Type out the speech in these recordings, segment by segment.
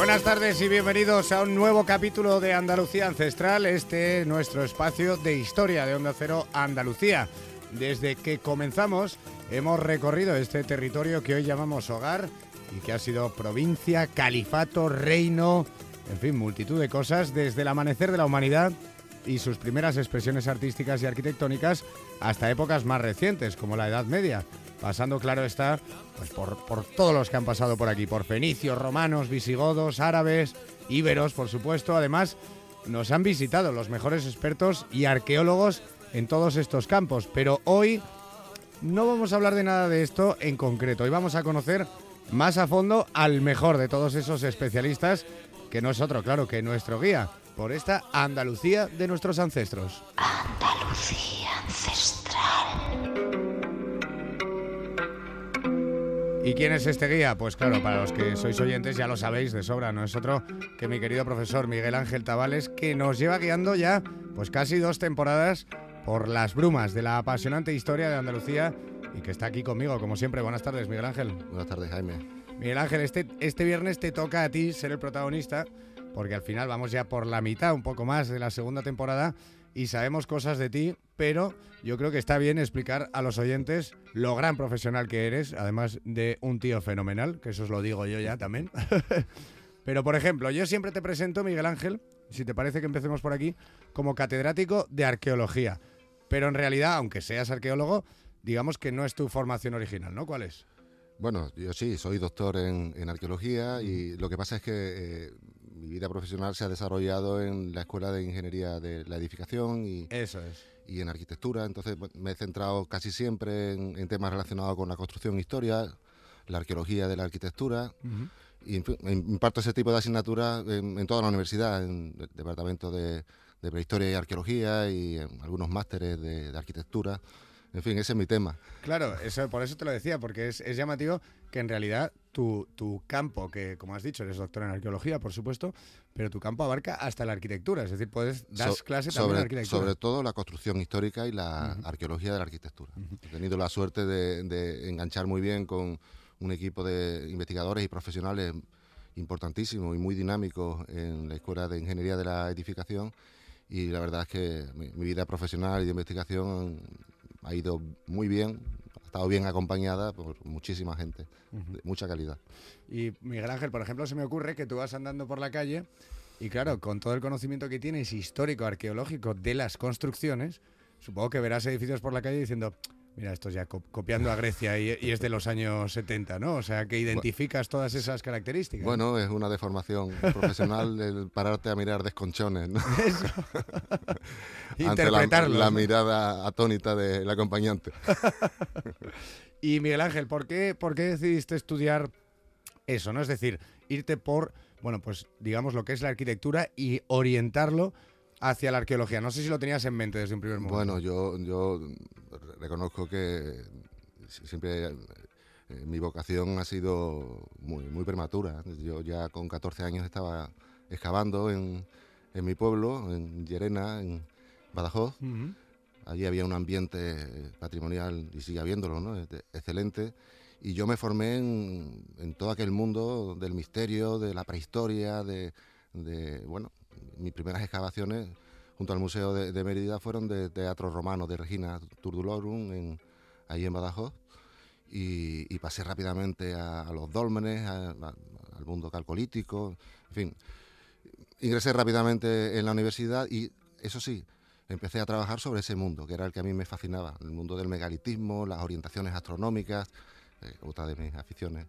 Buenas tardes y bienvenidos a un nuevo capítulo de Andalucía Ancestral, este nuestro espacio de historia de Onda Cero Andalucía. Desde que comenzamos hemos recorrido este territorio que hoy llamamos hogar y que ha sido provincia, califato, reino, en fin, multitud de cosas desde el amanecer de la humanidad y sus primeras expresiones artísticas y arquitectónicas hasta épocas más recientes, como la Edad Media, pasando, claro está, pues por, por todos los que han pasado por aquí, por fenicios, romanos, visigodos, árabes, íberos, por supuesto. Además, nos han visitado los mejores expertos y arqueólogos en todos estos campos, pero hoy no vamos a hablar de nada de esto en concreto. Hoy vamos a conocer más a fondo al mejor de todos esos especialistas, que no es otro, claro, que nuestro guía por esta Andalucía de nuestros ancestros. Andalucía ancestral. ¿Y quién es este guía? Pues claro, para los que sois oyentes ya lo sabéis de sobra, no es otro que mi querido profesor Miguel Ángel Tavales, que nos lleva guiando ya pues casi dos temporadas por las brumas de la apasionante historia de Andalucía y que está aquí conmigo, como siempre. Buenas tardes, Miguel Ángel. Buenas tardes, Jaime. Miguel Ángel, este, este viernes te toca a ti ser el protagonista, porque al final vamos ya por la mitad, un poco más de la segunda temporada, y sabemos cosas de ti, pero yo creo que está bien explicar a los oyentes lo gran profesional que eres, además de un tío fenomenal, que eso os lo digo yo ya también. pero, por ejemplo, yo siempre te presento, Miguel Ángel, si te parece que empecemos por aquí, como catedrático de arqueología. Pero en realidad, aunque seas arqueólogo, digamos que no es tu formación original, ¿no? ¿Cuál es? Bueno, yo sí, soy doctor en, en arqueología y lo que pasa es que eh, mi vida profesional se ha desarrollado en la Escuela de Ingeniería de la Edificación y, Eso es. y en arquitectura. Entonces me he centrado casi siempre en, en temas relacionados con la construcción e historia, la arqueología de la arquitectura. Y en fin, imparto ese tipo de asignaturas en, en toda la universidad, en el departamento de, de prehistoria y arqueología y en algunos másteres de, de arquitectura. En fin, ese es mi tema. Claro, eso, por eso te lo decía, porque es, es llamativo que en realidad tu, tu campo, que como has dicho, eres doctor en arqueología, por supuesto, pero tu campo abarca hasta la arquitectura, es decir, puedes dar So- clase también sobre, en arquitectura. sobre todo la construcción histórica y la arqueología de la arquitectura. He tenido la suerte de, de enganchar muy bien con un equipo de investigadores y profesionales importantísimos y muy dinámicos en la Escuela de Ingeniería de la Edificación y la verdad es que mi, mi vida profesional y de investigación ha ido muy bien, estado bien acompañada por muchísima gente, de mucha calidad. Y Miguel Ángel, por ejemplo, se me ocurre que tú vas andando por la calle y claro, con todo el conocimiento que tienes histórico, arqueológico de las construcciones, supongo que verás edificios por la calle diciendo, mira, esto ya co- copiando a Grecia y, y es de los años 70, ¿no? O sea, que identificas todas esas características. Bueno, es una deformación profesional el pararte a mirar desconchones, ¿no? la, interpretarlo. la ¿no? mirada atónita del acompañante. Y Miguel Ángel, ¿por qué, ¿por qué decidiste estudiar eso? ¿no? Es decir, irte por, bueno, pues digamos lo que es la arquitectura y orientarlo hacia la arqueología. No sé si lo tenías en mente desde un primer momento. Bueno, yo, yo reconozco que siempre eh, mi vocación ha sido muy, muy prematura. Yo ya con 14 años estaba excavando en, en mi pueblo, en Llerena, en Badajoz. Allí había un ambiente patrimonial, y sigue habiéndolo, ¿no? Este- excelente. Y yo me formé en, en todo aquel mundo del misterio, de la prehistoria, de, de, bueno, mis primeras excavaciones junto al Museo de, de Mérida fueron de teatro romano de Regina Turdulorum, en, ahí en Badajoz. Y, y pasé rápidamente a, a los dólmenes, a- a- al mundo calcolítico, en fin. Ingresé rápidamente en la universidad y, eso sí, empecé a trabajar sobre ese mundo, que era el que a mí me fascinaba, el mundo del megalitismo, las orientaciones astronómicas, eh, otra de mis aficiones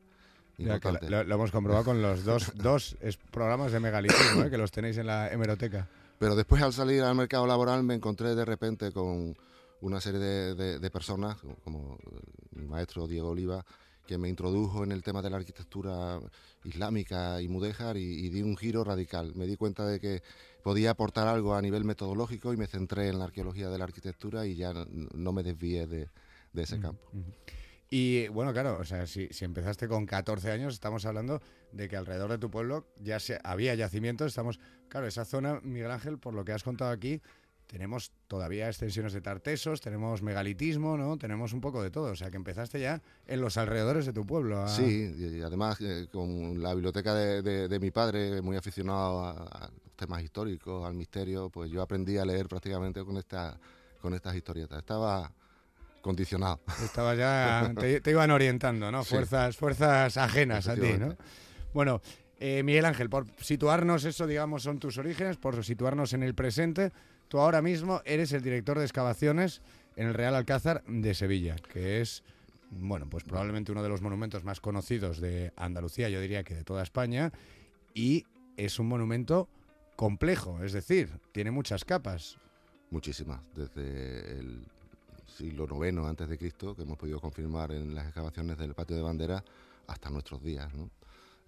Ya lo, lo- hemos comprobado con los dos, dos programas de megalitismo, ¿eh? que los tenéis en la hemeroteca. Pero después al salir al mercado laboral me encontré de repente con una serie de, de- de personas, como eh, mi maestro Diego Oliva, que me introdujo en el tema de la arquitectura islámica y mudéjar y, y di un giro radical. Me di cuenta de que podía aportar algo a nivel metodológico y me centré en la arqueología de la arquitectura y ya no me desvié de, de ese campo. Y bueno, claro, o sea, si, si empezaste con 14 años, estamos hablando de que alrededor de tu pueblo ya se, había yacimientos. Estamos, claro, esa zona, Miguel Ángel, por lo que has contado aquí, tenemos todavía extensiones de tartesos, tenemos megalitismo, ¿no? Tenemos un poco de todo. O sea, que empezaste ya en los alrededores de tu pueblo. Sí, y además eh, con la biblioteca de, mi padre, muy aficionado a, los temas históricos, al misterio, pues yo aprendí a leer prácticamente con, esta, con estas historietas. Estaba condicionado. Estaba ya, te, iban orientando, ¿no? Fuerzas, fuerzas ajenas a ti, ¿no? Bueno, eh, Miguel Ángel, por situarnos, eso digamos son tus orígenes, por situarnos en el presente, tú ahora mismo eres el director de excavaciones en el Real Alcázar de Sevilla, que es, bueno, pues probablemente uno de los monumentos más conocidos de Andalucía, yo diría que de toda España, y es un monumento complejo, es decir, tiene muchas capas. Muchísimas, desde el siglo IX antes de Cristo, que hemos podido confirmar en las excavaciones del patio de bandera, hasta nuestros días. ¿no?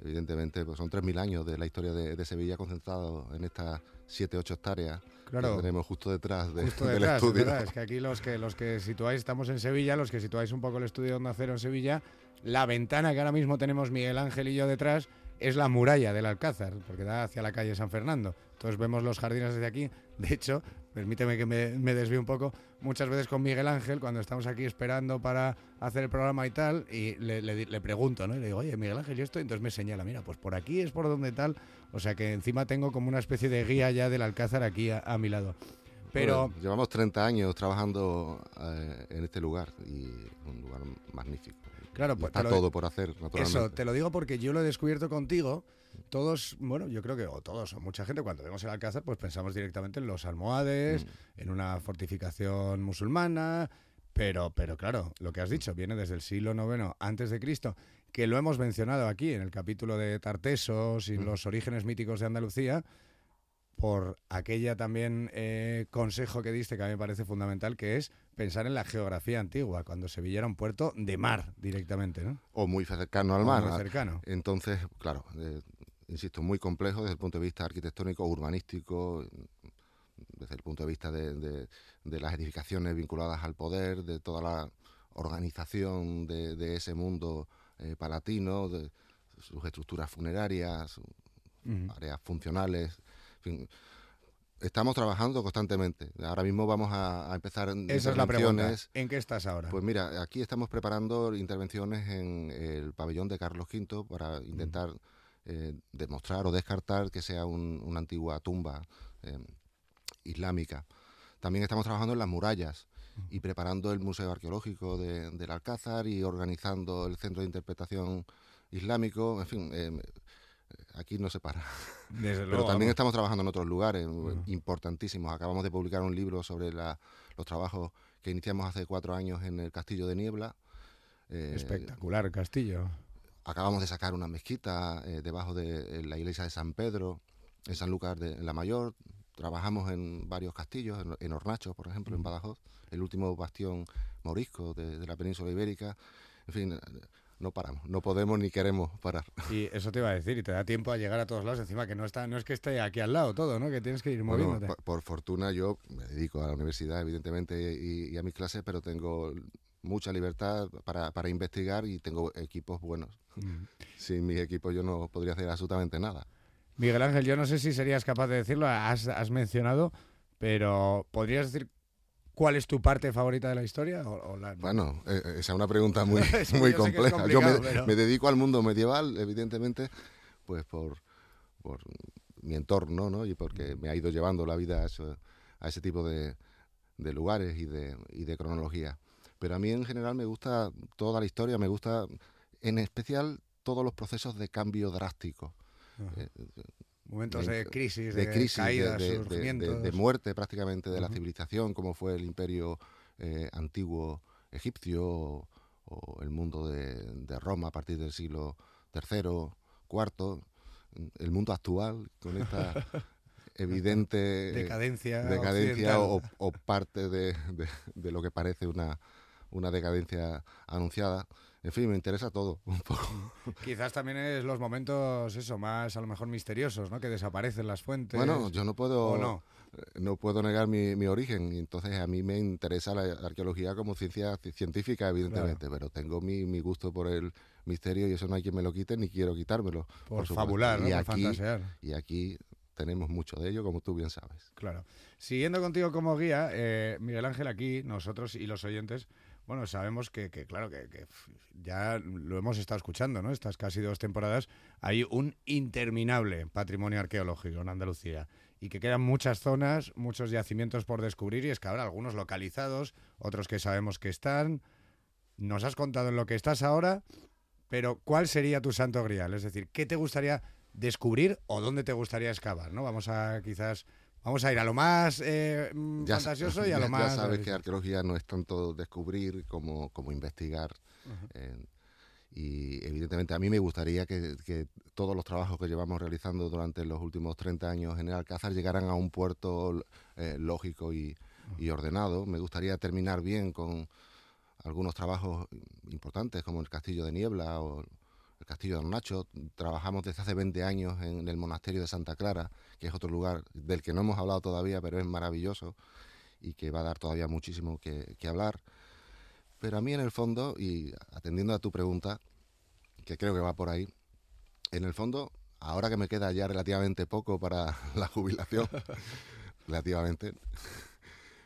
Evidentemente, pues son 3.000 años de la historia de, Sevilla concentrado en estas 7, 8 hectáreas que tenemos justo detrás, de, del estudio. Es, que aquí los que, los que situáis, estamos en Sevilla, los que situáis un poco el estudio de Onda Cero en Sevilla, la ventana que ahora mismo tenemos Miguel Ángel y yo detrás es la muralla del Alcázar, porque da hacia la calle San Fernando. Entonces vemos los jardines desde aquí. De hecho, permíteme que me, me desvíe un poco, muchas veces con Miguel Ángel, cuando estamos aquí esperando para hacer el programa y tal, y le, le, pregunto, ¿no? Y le digo, oye, Miguel Ángel, ¿y esto? Entonces me señala, mira, pues por aquí es por donde tal. O sea que encima tengo como una especie de guía ya del Alcázar aquí a, mi lado. Pero llevamos 30 años trabajando eh, en este lugar y un lugar magnífico. Claro, pues está todo por hacer, naturalmente. Eso, te lo digo porque yo lo he descubierto contigo todos, bueno, yo creo que, o todos, o mucha gente, cuando vemos el Alcázar, pues pensamos directamente en los almohades, mm. en una fortificación musulmana, pero, pero claro, lo que has dicho viene desde el siglo IX antes de Cristo, que lo hemos mencionado aquí en el capítulo de Tartesos y mm. los orígenes míticos de Andalucía, por aquella también eh, consejo que diste que a mí me parece fundamental, que es pensar en la geografía antigua, cuando Sevilla era un puerto de mar directamente, ¿no? O muy cercano al mar. Muy cercano. Entonces, claro, eh, insisto, muy complejo desde el punto de vista arquitectónico, urbanístico, desde el punto de vista de, las edificaciones vinculadas al poder, de toda la organización de, ese mundo eh, palatino, de sus estructuras funerarias, áreas funcionales, Estamos trabajando constantemente. Ahora mismo vamos a, empezar Esa es la pregunta. ¿En qué estás ahora? Pues mira, aquí estamos preparando intervenciones en el pabellón de Carlos V para intentar eh, demostrar o descartar que sea una antigua tumba eh, islámica. También estamos trabajando en las murallas y preparando el Museo Arqueológico del Alcázar y organizando el Centro de Interpretación Islámico. En fin, eh, aquí no se para. Pero también estamos trabajando en otros lugares importantísimos. Acabamos de publicar un libro sobre los trabajos que iniciamos hace cuatro años en el Castillo de Niebla. Espectacular castillo. Acabamos de sacar una mezquita eh, debajo de la iglesia de San Pedro, en San Lucas de la Mayor. Trabajamos en varios castillos, en, Hornacho, por ejemplo, en. Badajoz, el último bastión morisco de, la península ibérica. En fin, no paramos, no podemos ni queremos parar. Y eso te iba a decir, y te da tiempo a llegar a todos lados, encima que no está, no es que esté aquí al lado todo, ¿no? Que tienes que ir moviéndote. por, fortuna yo me dedico a la universidad, evidentemente, y, a mis clases, pero tengo mucha libertad para, para investigar y tengo equipos buenos. Mm. Sin mis equipos yo no podría hacer absolutamente nada. Miguel Ángel, yo no sé si serías capaz de decirlo, has, has mencionado, pero ¿podrías decir cuál es tu parte favorita de la historia? O, Bueno, eh, esa es una pregunta muy, muy compleja. Yo me, dedico al mundo medieval, evidentemente, pues por, por mi entorno, ¿no? Y porque me ha ido llevando la vida a, a ese tipo de, de lugares y de, y de cronología. Pero a mí en general me gusta toda la historia, me gusta en especial todos los procesos de cambio drástico. Eh, Momentos de, crisis, de, crisis, caídas, de, muerte prácticamente de la civilización, como fue el imperio eh, antiguo egipcio o, el mundo de, Roma a partir del siglo III, IV, el mundo actual con esta evidente decadencia, decadencia o, o, parte de, lo que parece una, una decadencia anunciada. En fin, me interesa todo un poco. Quizás también es los momentos, eso, más a lo mejor misteriosos, ¿no? Que desaparecen las fuentes. Bueno, yo no puedo, no? Eh, no? puedo negar mi, mi, origen, entonces a mí me interesa la arqueología como ciencia científica, evidentemente, pero tengo mi, mi, gusto por el misterio y eso no hay quien me lo quite ni quiero quitármelo. Por, fabular, y aquí, Y aquí tenemos mucho de ello, como tú bien sabes. Claro. Siguiendo contigo como guía, eh, Miguel Ángel, aquí nosotros y los oyentes, bueno, sabemos que, que claro, que, ya lo hemos estado escuchando, ¿no? Estas casi dos temporadas, hay un interminable patrimonio arqueológico en Andalucía y que quedan muchas zonas, muchos yacimientos por descubrir y es que habrá algunos localizados, otros que sabemos que están. Nos has contado en lo que estás ahora, pero ¿cuál sería tu santo grial? Es decir, ¿qué te gustaría descubrir o dónde te gustaría excavar? ¿no? Vamos a quizás vamos a ir a lo más eh, mm, Ya fantasioso y a ya- lo más Ya sabes que arqueología no es tanto descubrir como, como investigar. eh, y evidentemente a mí me gustaría que, que todos los trabajos que llevamos realizando durante los últimos 30 años en el Alcázar llegaran a un puerto eh, lógico y, y ordenado. Me gustaría terminar bien con algunos trabajos importantes como el Castillo de Niebla o el Castillo de Nacho. Trabajamos desde hace 20 años en el Monasterio de Santa Clara, que es otro lugar del que no hemos hablado todavía, pero es maravilloso y que va a dar todavía muchísimo que, que hablar. Pero a mí en el fondo, y atendiendo a tu pregunta, que creo que va por ahí, en el fondo, ahora que me queda ya relativamente poco para la jubilación, relativamente,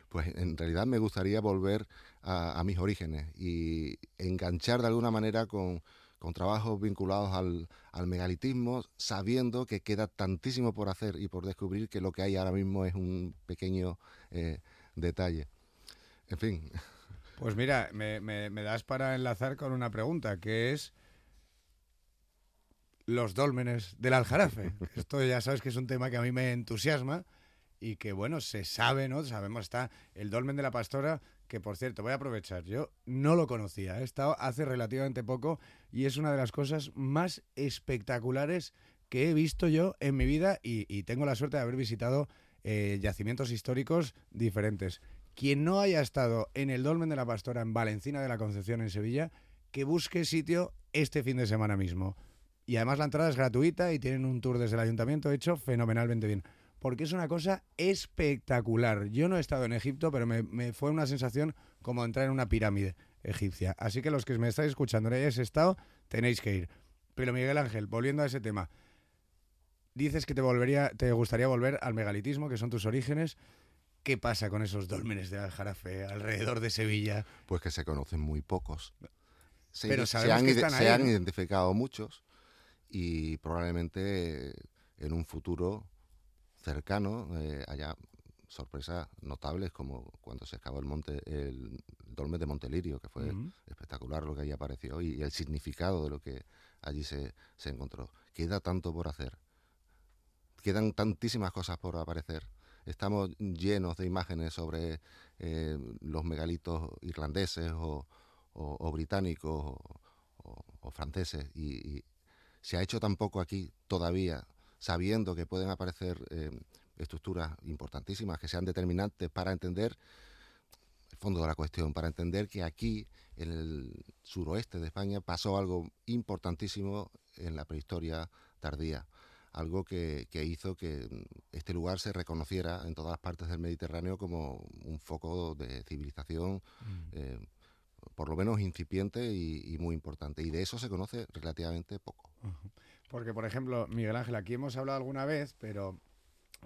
pues en realidad me gustaría volver a, a mis orígenes y enganchar de alguna manera con, con trabajos vinculados al, al megalitismo, sabiendo que queda tantísimo por hacer y por descubrir que lo que hay ahora mismo es un pequeño eh, detalle. En fin, Pues mira, me, me- me das para enlazar con una pregunta, que es los dólmenes del Aljarafe. Esto ya sabes que es un tema que a mí me entusiasma y que, bueno, se sabe, ¿no? Sabemos, está el dolmen de la pastora, que por cierto, voy a aprovechar, yo no lo conocía, he estado hace relativamente poco y es una de las cosas más espectaculares que he visto yo en mi vida y, tengo la suerte de haber visitado eh, yacimientos históricos diferentes. Quien no haya estado en el Dolmen de la Pastora en Valencina de la Concepción en Sevilla, que busque sitio este fin de semana mismo. Y además la entrada es gratuita y tienen un tour desde el ayuntamiento hecho fenomenalmente bien. Porque es una cosa espectacular. Yo no he estado en Egipto, pero me, me fue una sensación como entrar en una pirámide egipcia. Así que los que me estáis escuchando no hayáis estado, tenéis que ir. Pero Miguel Ángel, volviendo a ese tema, dices que te volvería, te gustaría volver al megalitismo, que son tus orígenes. ¿Qué pasa con esos dólmenes de Aljarafe alrededor de Sevilla? pues que se conocen muy pocos. Se, Pero se sabemos han, que están se ahí, han ¿no? identificado muchos y probablemente en un futuro cercano eh, haya sorpresas notables como cuando se excavó el monte el dolmen de Montelirio que fue espectacular lo que allí apareció y, el significado de lo que allí se, se encontró. Queda tanto por hacer quedan tantísimas cosas por aparecer. Estamos llenos de imágenes sobre eh, los megalitos irlandeses o, o- o británicos o franceses y, y se ha hecho tan poco aquí todavía sabiendo que pueden aparecer eh, estructuras importantísimas que sean determinantes para entender el fondo de la cuestión, para entender que aquí en el suroeste de España pasó algo importantísimo en la prehistoria tardía, algo que, que hizo que mm, este lugar se reconociera en todas las partes del Mediterráneo como un foco de civilización eh, por lo menos incipiente y, y muy importante. Y de eso se conoce relativamente poco. Porque, por ejemplo, Miguel Ángel, aquí hemos hablado alguna vez, pero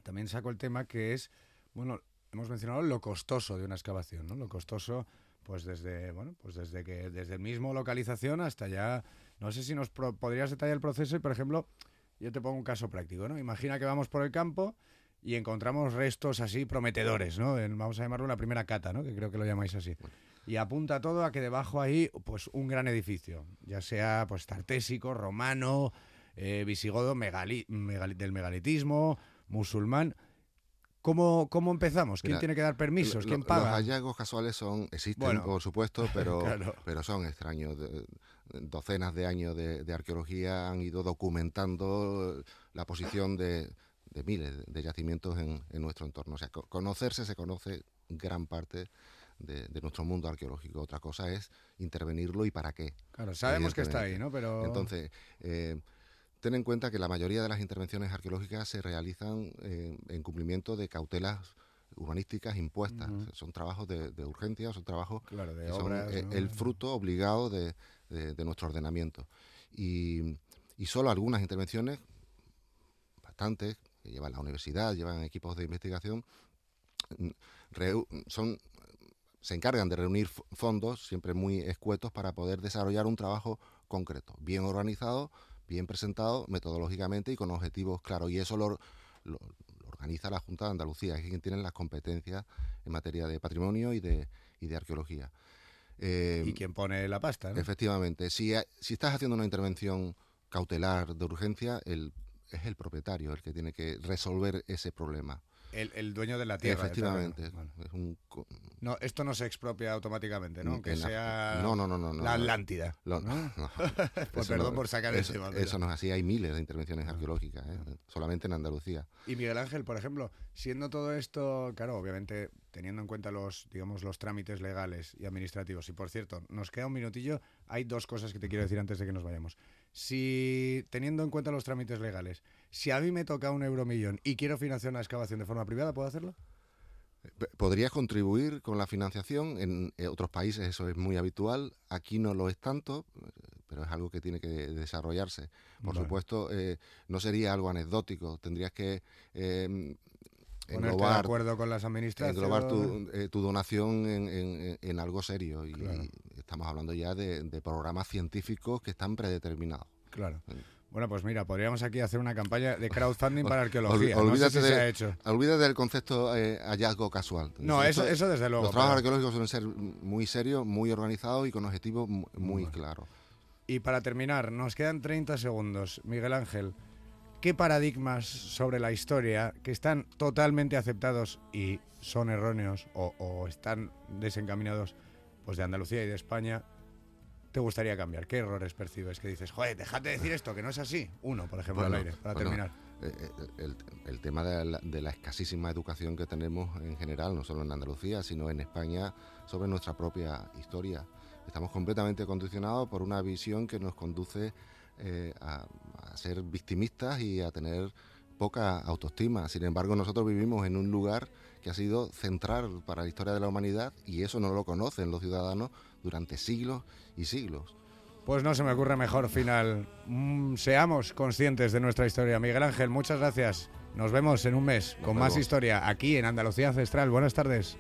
también saco el tema que es, bueno, hemos mencionado lo costoso de una excavación, ¿no? Lo costoso, pues desde, bueno, pues desde que, desde el mismo localización hasta ya, no sé si nos pro- podrías detallar el proceso y, por ejemplo, yo te pongo un caso práctico, ¿no? Imagina que vamos por el campo y encontramos restos así prometedores, ¿no? En- vamos a llamarlo la primera cata, ¿no? Que creo que lo llamáis así. Y apunta todo a que debajo hay, pues, un gran edificio, ya sea, pues, tartésico, romano, eh, visigodo, megali- megali- del megalitismo, musulmán. ¿Cómo, cómo empezamos? ¿Quién Mira, tiene que dar permisos? ¿Quién Los paga? hallazgos casuales son existen, Bueno, por supuesto, pero, claro. pero son extraños. Docenas de años de, de arqueología han ido documentando la posición de, de miles de yacimientos en, en nuestro entorno. O sea, co- conocerse se conoce gran parte de, de nuestro mundo arqueológico. Otra cosa es intervenirlo y para qué. Claro, sabemos que está ahí, ¿no? Pero Entonces, eh, ten en cuenta que la mayoría de las intervenciones arqueológicas se realizan eh, en cumplimiento de cautelas urbanísticas impuestas. Son trabajos de, de urgencia, son trabajos claro, de que son obras. eh, ¿no? el fruto obligado de, de- de nuestro ordenamiento. Y, y solo algunas intervenciones, bastantes, que llevan la universidad, llevan equipos de investigación, mm, son se encargan de reunir fondos siempre muy escuetos para poder desarrollar un trabajo concreto, bien organizado, bien presentado metodológicamente y con objetivos claros. Y eso lo, lo- lo organiza la Junta de Andalucía, es quien tiene las competencias en materia de patrimonio y de, y de arqueología. Eh, Y quien pone la pasta, ¿no? Efectivamente, si, si estás haciendo una intervención cautelar de urgencia, el, es el propietario el que tiene que resolver ese problema. El, el dueño de la tierra. Efectivamente, es un No, esto no se expropia automáticamente, ¿no? Mm, Aunque sea no, no, no, no, no, la. Atlántida. Lo- ¿no? no, Pues perdón no- por sacar eso, eso no es así, hay miles de intervenciones arqueológicas, ¿eh? solamente en Andalucía. Y Miguel Ángel, por ejemplo, siendo todo esto, claro, obviamente teniendo en cuenta los, digamos, los trámites legales y administrativos. Y por cierto, nos queda un minutillo. Hay dos cosas que te quiero decir antes de que nos vayamos. Si teniendo en cuenta los trámites legales, si a mí me toca un euromillón y quiero financiar una excavación de forma privada, ¿puedo hacerlo? Podrías contribuir con la financiación, en otros países eso es muy habitual, aquí no lo es tanto, pero es algo que tiene que desarrollarse. Por supuesto, eh, no sería algo anecdótico, tendrías que eh, Ponerte de englobar, acuerdo con las administraciones. englobar tu, eh, tu donación en, en- en algo serio y, Claro. Estamos hablando ya de, de programas científicos que están predeterminados. Claro. Bueno, pues mira, podríamos aquí hacer una campaña de crowdfunding para ol- arqueología. No sé olvídate si se ha hecho. Olvídate del concepto eh, hallazgo casual. No, eso, Esto- eso desde luego. Los trabajos pero- arqueológicos suelen ser muy serios, muy organizados y con objetivos mu- muy claros. Y para terminar, nos quedan 30 segundos. Miguel Ángel, ¿qué paradigmas sobre la historia que están totalmente aceptados y son erróneos o, o están desencaminados pues de Andalucía y de España te gustaría cambiar? ¿Qué errores percibes? Que dices, joder, déjate de decir esto, que no es así. Uno, por ejemplo, Bueno, al aire, para bueno, terminar. Eh, eh, el, el tema de la, de la escasísima educación que tenemos en general, no solo en Andalucía, sino en España, sobre nuestra propia historia. Estamos completamente condicionados por una visión que nos conduce eh, a, a ser victimistas y a tener poca autoestima. Sin embargo, nosotros vivimos en un lugar que ha sido central para la historia de la humanidad y eso no lo conocen los ciudadanos durante siglos y siglos. Pues no se me ocurre mejor final. Mm, seamos conscientes de nuestra historia. Miguel Ángel, muchas gracias. Nos vemos en un mes Nos con más historia aquí en Andalucía Ancestral. Buenas tardes.